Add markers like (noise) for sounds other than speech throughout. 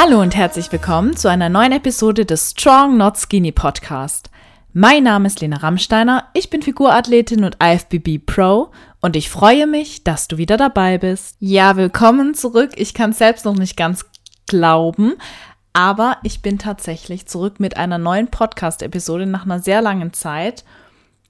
Hallo und herzlich willkommen zu einer neuen Episode des Strong Not Skinny Podcast. Mein Name ist Lena Rammsteiner, ich bin Figurathletin und IFBB Pro und ich freue mich, dass du wieder dabei bist. Ja, willkommen zurück. Ich kann es selbst noch nicht ganz glauben, aber ich bin tatsächlich zurück mit einer neuen Podcast-Episode nach einer sehr langen Zeit.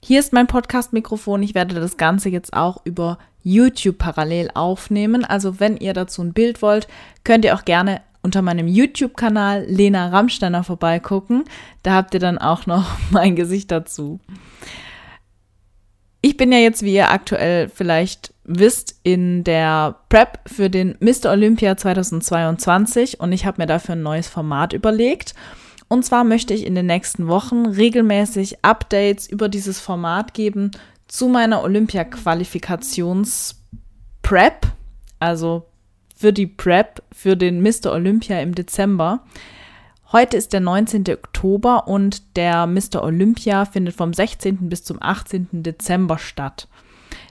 Hier ist mein Podcast-Mikrofon. Ich werde das Ganze jetzt auch über YouTube parallel aufnehmen. Also wenn ihr dazu ein Bild wollt, könnt ihr auch gerne unter meinem YouTube-Kanal Lena Rammsteiner vorbeigucken. Da habt ihr dann auch noch (laughs) mein Gesicht dazu. Ich bin ja jetzt, wie ihr aktuell vielleicht wisst, in der Prep für den Mr. Olympia 2022 und ich habe mir dafür ein neues Format überlegt. Und zwar möchte ich in den nächsten Wochen regelmäßig Updates über dieses Format geben zu meiner Olympia-Qualifikations-Prep, also für die Prep für den Mr. Olympia im Dezember. Heute ist der 19. Oktober und der Mr. Olympia findet vom 16. bis zum 18. Dezember statt.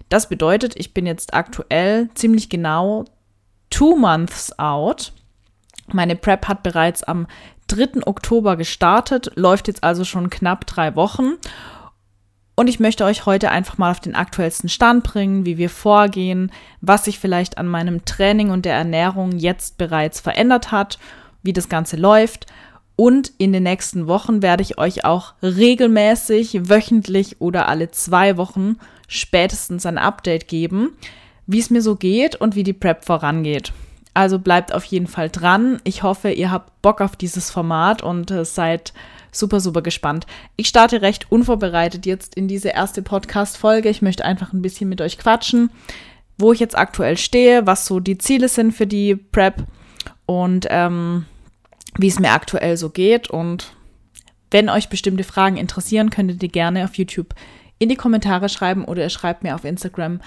Das bedeutet, ich bin jetzt aktuell ziemlich genau two months out. Meine Prep hat bereits am 3. Oktober gestartet, läuft jetzt also schon knapp drei Wochen. Und ich möchte euch heute einfach mal auf den aktuellsten Stand bringen, wie wir vorgehen, was sich vielleicht an meinem Training und der Ernährung jetzt bereits verändert hat, wie das Ganze läuft. Und in den nächsten Wochen werde ich euch auch regelmäßig, wöchentlich oder alle zwei Wochen spätestens ein Update geben, wie es mir so geht und wie die Prep vorangeht. Also bleibt auf jeden Fall dran. Ich hoffe, ihr habt Bock auf dieses Format und äh, seid super, super gespannt. Ich starte recht unvorbereitet jetzt in diese erste Podcast-Folge. Ich möchte einfach ein bisschen mit euch quatschen, wo ich jetzt aktuell stehe, was so die Ziele sind für die Prep und ähm, wie es mir aktuell so geht. Und wenn euch bestimmte Fragen interessieren, könntet ihr gerne auf YouTube in die Kommentare schreiben oder ihr schreibt mir auf Instagram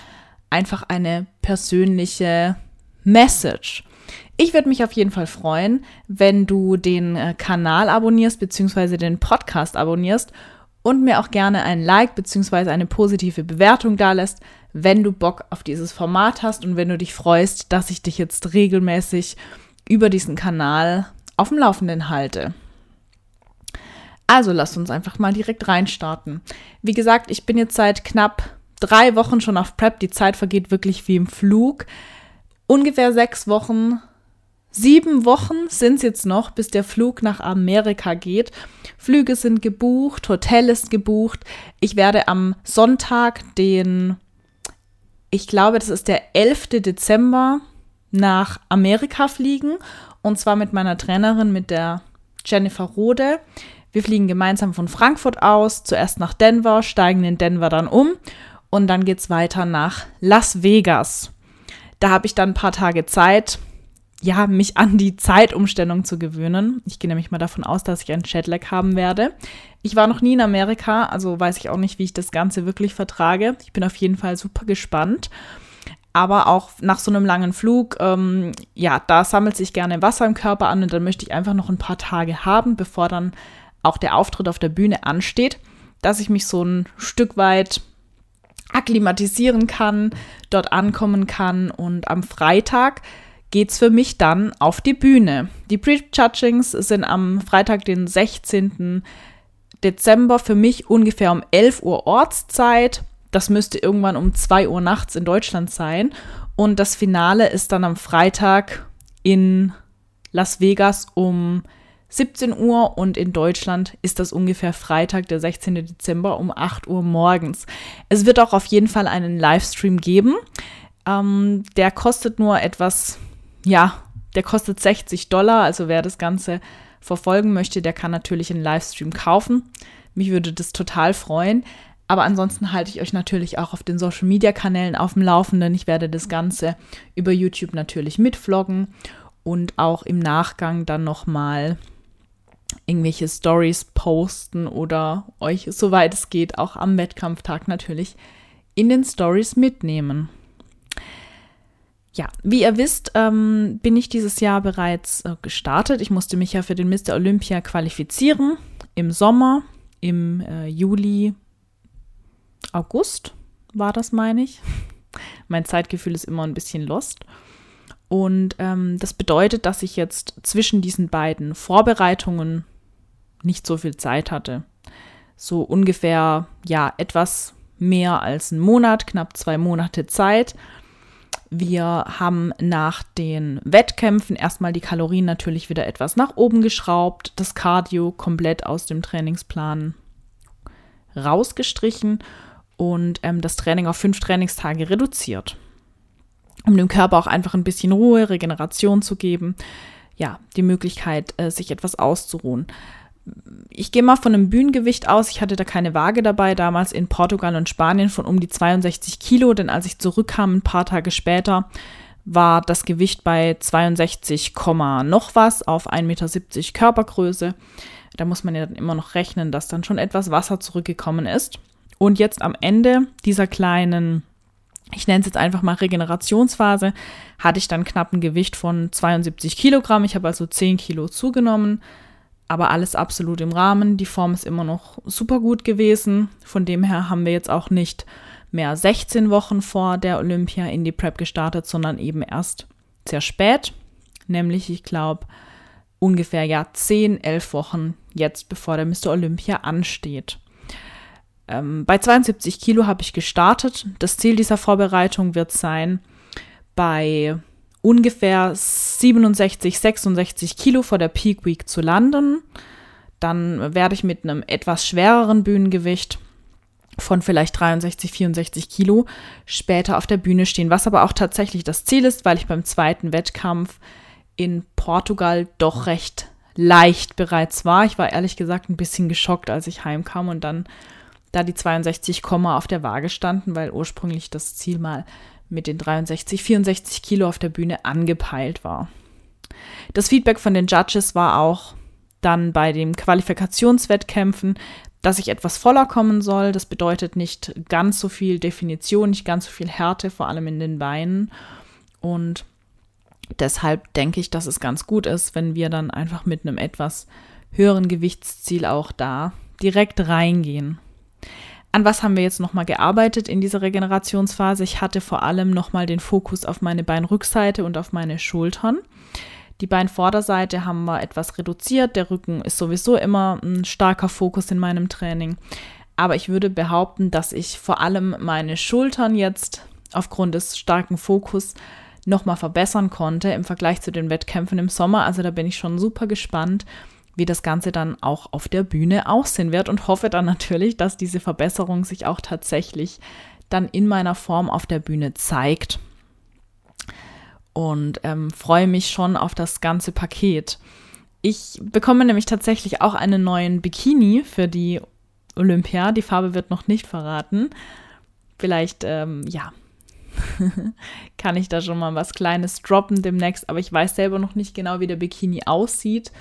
einfach eine persönliche Message. Ich würde mich auf jeden Fall freuen, wenn du den äh, Kanal abonnierst bzw. den Podcast abonnierst und mir auch gerne ein Like bzw. eine positive Bewertung dalässt, wenn du Bock auf dieses Format hast und wenn du dich freust, dass ich dich jetzt regelmäßig über diesen Kanal auf dem Laufenden halte. Also lasst uns einfach mal direkt reinstarten. Wie gesagt, ich bin jetzt seit knapp drei Wochen schon auf Prep. Die Zeit vergeht wirklich wie im Flug. Ungefähr sechs Wochen Sieben Wochen sind es jetzt noch, bis der Flug nach Amerika geht. Flüge sind gebucht, Hotel ist gebucht. Ich werde am Sonntag, den, ich glaube, das ist der 11. Dezember, nach Amerika fliegen. Und zwar mit meiner Trainerin, mit der Jennifer Rode. Wir fliegen gemeinsam von Frankfurt aus, zuerst nach Denver, steigen in Denver dann um und dann geht es weiter nach Las Vegas. Da habe ich dann ein paar Tage Zeit, ja, mich an die Zeitumstellung zu gewöhnen. Ich gehe nämlich mal davon aus, dass ich einen Jetlag haben werde. Ich war noch nie in Amerika, also weiß ich auch nicht, wie ich das Ganze wirklich vertrage. Ich bin auf jeden Fall super gespannt. Aber auch nach so einem langen Flug, ähm, ja, da sammelt sich gerne Wasser im Körper an und dann möchte ich einfach noch ein paar Tage haben, bevor dann auch der Auftritt auf der Bühne ansteht, dass ich mich so ein Stück weit akklimatisieren kann, dort ankommen kann und am Freitag geht's für mich dann auf die Bühne. Die Prejudgings sind am Freitag, den 16. Dezember, für mich ungefähr um 11 Uhr Ortszeit. Das müsste irgendwann um 2 Uhr nachts in Deutschland sein. Und das Finale ist dann am Freitag in Las Vegas um 17 Uhr und in Deutschland ist das ungefähr Freitag, der 16. Dezember um 8 Uhr morgens. Es wird auch auf jeden Fall einen Livestream geben. Ähm, der kostet nur etwas ja, der kostet 60 Dollar. Also wer das Ganze verfolgen möchte, der kann natürlich einen Livestream kaufen. Mich würde das total freuen. Aber ansonsten halte ich euch natürlich auch auf den Social Media Kanälen auf dem Laufenden. Ich werde das Ganze über YouTube natürlich mitvloggen und auch im Nachgang dann nochmal irgendwelche Stories posten oder euch, soweit es geht, auch am Wettkampftag natürlich in den Stories mitnehmen. Ja, wie ihr wisst, ähm, bin ich dieses Jahr bereits äh, gestartet. Ich musste mich ja für den Mr. Olympia qualifizieren im Sommer, im äh, Juli, August war das, meine ich. (laughs) mein Zeitgefühl ist immer ein bisschen lost. Und ähm, das bedeutet, dass ich jetzt zwischen diesen beiden Vorbereitungen nicht so viel Zeit hatte. So ungefähr, ja, etwas mehr als einen Monat, knapp zwei Monate Zeit. Wir haben nach den Wettkämpfen erstmal die Kalorien natürlich wieder etwas nach oben geschraubt, das Cardio komplett aus dem Trainingsplan rausgestrichen und ähm, das Training auf fünf Trainingstage reduziert um dem Körper auch einfach ein bisschen Ruhe, Regeneration zu geben, ja, die Möglichkeit, äh, sich etwas auszuruhen. Ich gehe mal von einem Bühnengewicht aus. Ich hatte da keine Waage dabei, damals in Portugal und Spanien von um die 62 Kilo, denn als ich zurückkam, ein paar Tage später, war das Gewicht bei 62, noch was auf 1,70 Meter Körpergröße. Da muss man ja dann immer noch rechnen, dass dann schon etwas Wasser zurückgekommen ist. Und jetzt am Ende dieser kleinen ich nenne es jetzt einfach mal Regenerationsphase, hatte ich dann knapp ein Gewicht von 72 Kilogramm. Ich habe also 10 Kilo zugenommen, aber alles absolut im Rahmen. Die Form ist immer noch super gut gewesen. Von dem her haben wir jetzt auch nicht mehr 16 Wochen vor der Olympia in die Prep gestartet, sondern eben erst sehr spät, nämlich ich glaube ungefähr ja 10, 11 Wochen jetzt, bevor der Mr. Olympia ansteht. Ähm, bei 72 Kilo habe ich gestartet. Das Ziel dieser Vorbereitung wird sein, bei ungefähr 67, 66 Kilo vor der Peak Week zu landen. Dann werde ich mit einem etwas schwereren Bühnengewicht von vielleicht 63, 64 Kilo später auf der Bühne stehen, was aber auch tatsächlich das Ziel ist, weil ich beim zweiten Wettkampf in Portugal doch recht leicht bereits war. Ich war ehrlich gesagt ein bisschen geschockt, als ich heimkam und dann da die 62, auf der Waage standen, weil ursprünglich das Ziel mal mit den 63, 64 Kilo auf der Bühne angepeilt war. Das Feedback von den Judges war auch dann bei den Qualifikationswettkämpfen, dass ich etwas voller kommen soll. Das bedeutet nicht ganz so viel Definition, nicht ganz so viel Härte, vor allem in den Beinen. Und deshalb denke ich, dass es ganz gut ist, wenn wir dann einfach mit einem etwas höheren Gewichtsziel auch da direkt reingehen. An was haben wir jetzt nochmal gearbeitet in dieser Regenerationsphase? Ich hatte vor allem nochmal den Fokus auf meine Beinrückseite und auf meine Schultern. Die Beinvorderseite haben wir etwas reduziert. Der Rücken ist sowieso immer ein starker Fokus in meinem Training. Aber ich würde behaupten, dass ich vor allem meine Schultern jetzt aufgrund des starken Fokus nochmal verbessern konnte im Vergleich zu den Wettkämpfen im Sommer. Also da bin ich schon super gespannt, wie das Ganze dann auch auf der Bühne aussehen wird und hoffe dann natürlich, dass diese Verbesserung sich auch tatsächlich dann in meiner Form auf der Bühne zeigt. Und ähm, freue mich schon auf das ganze Paket. Ich bekomme nämlich tatsächlich auch einen neuen Bikini für die Olympia. Die Farbe wird noch nicht verraten. Vielleicht, ähm, ja, (laughs) kann ich da schon mal was Kleines droppen demnächst, aber ich weiß selber noch nicht genau, wie der Bikini aussieht.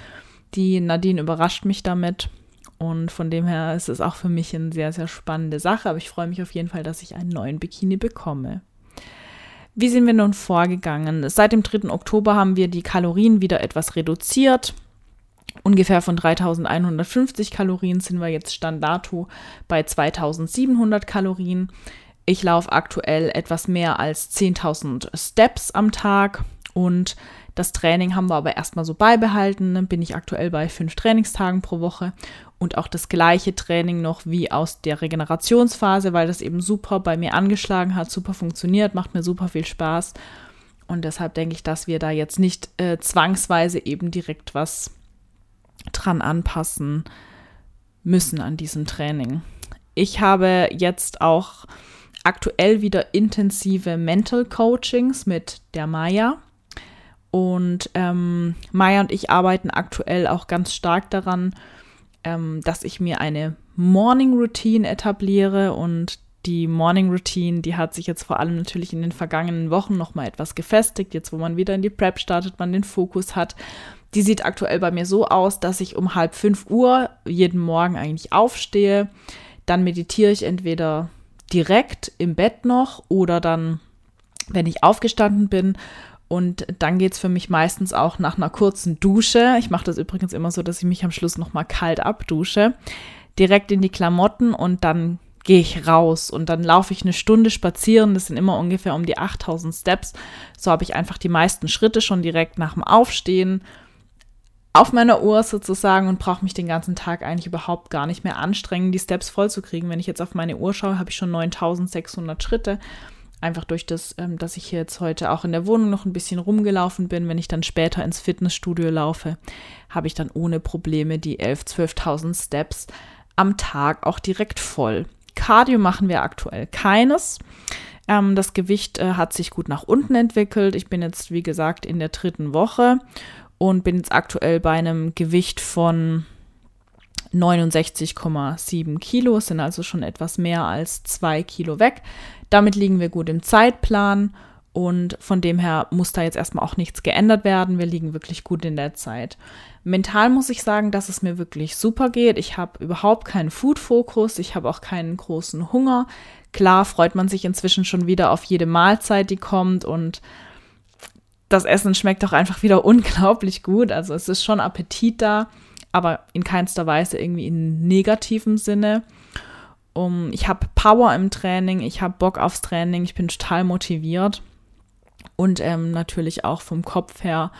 Die Nadine überrascht mich damit. Und von dem her ist es auch für mich eine sehr, sehr spannende Sache. Aber ich freue mich auf jeden Fall, dass ich einen neuen Bikini bekomme. Wie sind wir nun vorgegangen? Seit dem 3. Oktober haben wir die Kalorien wieder etwas reduziert. Ungefähr von 3150 Kalorien sind wir jetzt Standardo bei 2700 Kalorien. Ich laufe aktuell etwas mehr als 10.000 Steps am Tag und das Training haben wir aber erstmal so beibehalten. Dann bin ich aktuell bei fünf Trainingstagen pro Woche und auch das gleiche Training noch wie aus der Regenerationsphase, weil das eben super bei mir angeschlagen hat, super funktioniert, macht mir super viel Spaß. Und deshalb denke ich, dass wir da jetzt nicht äh, zwangsweise eben direkt was dran anpassen müssen an diesem Training. Ich habe jetzt auch aktuell wieder intensive Mental Coachings mit der Maya. Und ähm, Maya und ich arbeiten aktuell auch ganz stark daran, ähm, dass ich mir eine Morning Routine etabliere und die Morning Routine, die hat sich jetzt vor allem natürlich in den vergangenen Wochen noch mal etwas gefestigt. Jetzt, wo man wieder in die Prep startet, man den Fokus hat. Die sieht aktuell bei mir so aus, dass ich um halb fünf Uhr jeden Morgen eigentlich aufstehe. Dann meditiere ich entweder direkt im Bett noch oder dann, wenn ich aufgestanden bin und dann geht es für mich meistens auch nach einer kurzen Dusche. Ich mache das übrigens immer so, dass ich mich am Schluss nochmal kalt abdusche. Direkt in die Klamotten und dann gehe ich raus und dann laufe ich eine Stunde spazieren. Das sind immer ungefähr um die 8000 Steps. So habe ich einfach die meisten Schritte schon direkt nach dem Aufstehen auf meiner Uhr sozusagen und brauche mich den ganzen Tag eigentlich überhaupt gar nicht mehr anstrengen, die Steps vollzukriegen. Wenn ich jetzt auf meine Uhr schaue, habe ich schon 9600 Schritte. Einfach durch das, ähm, dass ich jetzt heute auch in der Wohnung noch ein bisschen rumgelaufen bin. Wenn ich dann später ins Fitnessstudio laufe, habe ich dann ohne Probleme die 11.000, 12.000 Steps am Tag auch direkt voll. Cardio machen wir aktuell keines. Ähm, das Gewicht äh, hat sich gut nach unten entwickelt. Ich bin jetzt, wie gesagt, in der dritten Woche und bin jetzt aktuell bei einem Gewicht von 69,7 Kilo, sind also schon etwas mehr als zwei Kilo weg. Damit liegen wir gut im Zeitplan und von dem her muss da jetzt erstmal auch nichts geändert werden. Wir liegen wirklich gut in der Zeit. Mental muss ich sagen, dass es mir wirklich super geht. Ich habe überhaupt keinen Food-Fokus, ich habe auch keinen großen Hunger. Klar freut man sich inzwischen schon wieder auf jede Mahlzeit, die kommt und das Essen schmeckt auch einfach wieder (laughs) unglaublich gut. Also es ist schon Appetit da, aber in keinster Weise irgendwie in negativem Sinne. Um, ich habe Power im Training, ich habe Bock aufs Training, ich bin total motiviert und ähm, natürlich auch vom Kopf her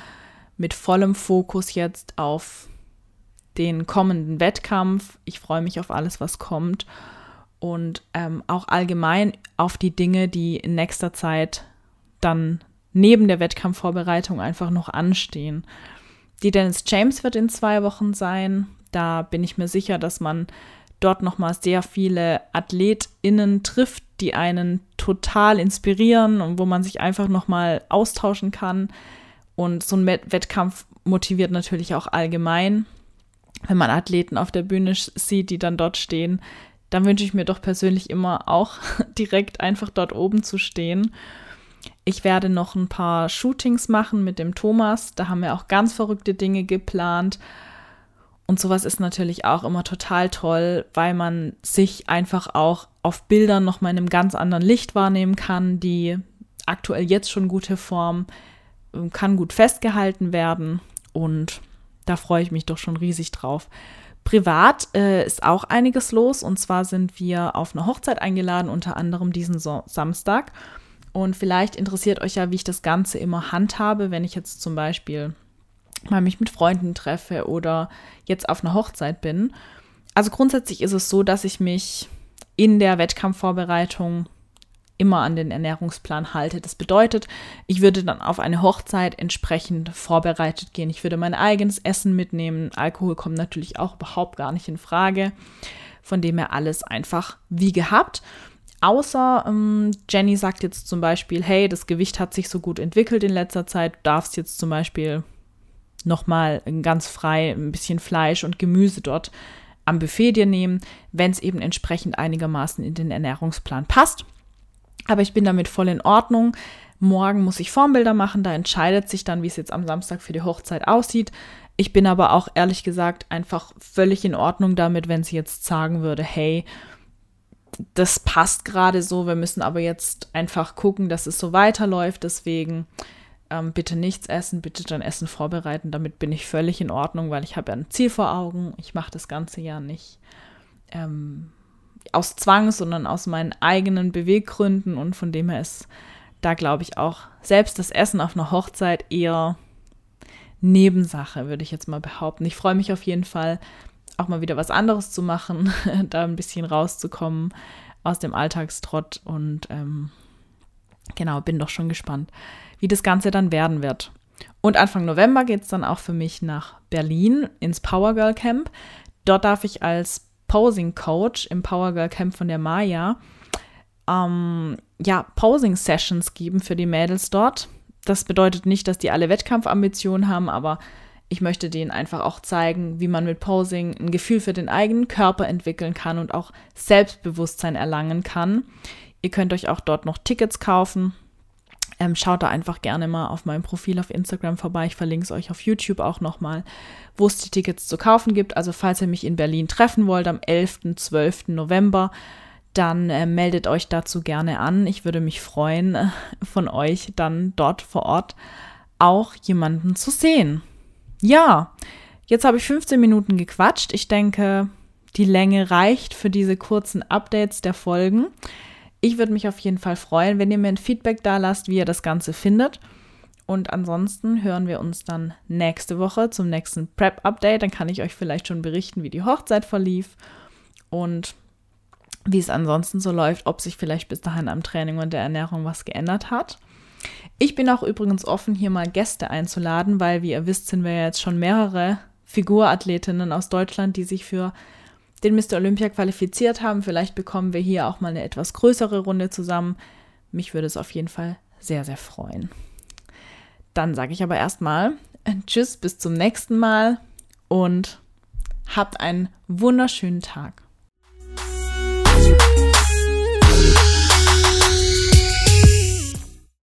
mit vollem Fokus jetzt auf den kommenden Wettkampf. Ich freue mich auf alles, was kommt und ähm, auch allgemein auf die Dinge, die in nächster Zeit dann neben der Wettkampfvorbereitung einfach noch anstehen. Die Dennis James wird in zwei Wochen sein. Da bin ich mir sicher, dass man dort nochmal sehr viele AthletInnen trifft, die einen total inspirieren und wo man sich einfach nochmal austauschen kann. Und so ein Wettkampf motiviert natürlich auch allgemein. Wenn man Athleten auf der Bühne sieht, die dann dort stehen, dann wünsche ich mir doch persönlich immer auch (laughs) direkt einfach dort oben zu stehen. Ich werde noch ein paar Shootings machen mit dem Thomas. Da haben wir auch ganz verrückte Dinge geplant. Und sowas ist natürlich auch immer total toll, weil man sich einfach auch auf Bildern noch mal in einem ganz anderen Licht wahrnehmen kann. Die aktuell jetzt schon gute Form ähm, kann gut festgehalten werden. Und da freue ich mich doch schon riesig drauf. Privat äh, ist auch einiges los. Und zwar sind wir auf eine Hochzeit eingeladen, unter anderem diesen so Samstag. Und vielleicht interessiert euch ja, wie ich das Ganze immer handhabe, wenn ich jetzt zum Beispiel mal mich mit Freunden treffe oder jetzt auf einer Hochzeit bin. Also grundsätzlich ist es so, dass ich mich in der Wettkampfvorbereitung immer an den Ernährungsplan halte. Das bedeutet, ich würde dann auf eine Hochzeit entsprechend vorbereitet gehen. Ich würde mein eigenes Essen mitnehmen. Alkohol kommt natürlich auch überhaupt gar nicht in Frage. Von dem her alles einfach wie gehabt. Außer ähm, Jenny sagt jetzt zum Beispiel, hey, das Gewicht hat sich so gut entwickelt in letzter Zeit, du darfst jetzt zum Beispiel nochmal ganz frei ein bisschen Fleisch und Gemüse dort am Buffet dir nehmen, wenn es eben entsprechend einigermaßen in den Ernährungsplan passt. Aber ich bin damit voll in Ordnung. Morgen muss ich Formbilder machen, da entscheidet sich dann, wie es jetzt am Samstag für die Hochzeit aussieht. Ich bin aber auch ehrlich gesagt einfach völlig in Ordnung damit, wenn sie jetzt sagen würde, hey, das passt gerade so. Wir müssen aber jetzt einfach gucken, dass es so weiterläuft. Deswegen ähm, bitte nichts essen, bitte dann Essen vorbereiten. Damit bin ich völlig in Ordnung, weil ich habe ja ein Ziel vor Augen. Ich mache das Ganze ja nicht ähm, aus Zwang, sondern aus meinen eigenen Beweggründen. Und von dem her ist da, glaube ich, auch selbst das Essen auf einer Hochzeit eher Nebensache, würde ich jetzt mal behaupten. Ich freue mich auf jeden Fall, auch mal wieder was anderes zu machen, (laughs) da ein bisschen rauszukommen aus dem Alltagstrott und ähm, genau, bin doch schon gespannt, wie das Ganze dann werden wird. Und Anfang November geht es dann auch für mich nach Berlin ins Power Girl Camp. Dort darf ich als Posing Coach im Power Girl Camp von der Maya ähm, ja, Posing Sessions geben für die Mädels dort. Das bedeutet nicht, dass die alle Wettkampfambitionen haben, aber ich möchte denen einfach auch zeigen, wie man mit Posing ein Gefühl für den eigenen Körper entwickeln kann und auch Selbstbewusstsein erlangen kann. Ihr könnt euch auch dort noch Tickets kaufen. Ähm, schaut da einfach gerne mal auf meinem Profil auf Instagram vorbei. Ich verlinke es euch auf YouTube auch nochmal, wo es die Tickets zu kaufen gibt. Also falls ihr mich in Berlin treffen wollt am 11., 12. November, dann äh, meldet euch dazu gerne an. Ich würde mich freuen, äh, von euch dann dort vor Ort auch jemanden zu sehen. Ja, jetzt habe ich 15 Minuten gequatscht. Ich denke, die Länge reicht für diese kurzen Updates der Folgen. Ich würde mich auf jeden Fall freuen, wenn ihr mir ein Feedback da lasst, wie ihr das Ganze findet. Und ansonsten hören wir uns dann nächste Woche zum nächsten Prep-Update. Dann kann ich euch vielleicht schon berichten, wie die Hochzeit verlief und wie es ansonsten so läuft, ob sich vielleicht bis dahin am Training und der Ernährung was geändert hat. Ich bin auch übrigens offen, hier mal Gäste einzuladen, weil, wie ihr wisst, sind wir ja jetzt schon mehrere Figurathletinnen aus Deutschland, die sich für den Mr. Olympia qualifiziert haben. Vielleicht bekommen wir hier auch mal eine etwas größere Runde zusammen. Mich würde es auf jeden Fall sehr, sehr freuen. Dann sage ich aber erstmal (laughs) Tschüss, bis zum nächsten Mal und habt einen wunderschönen Tag.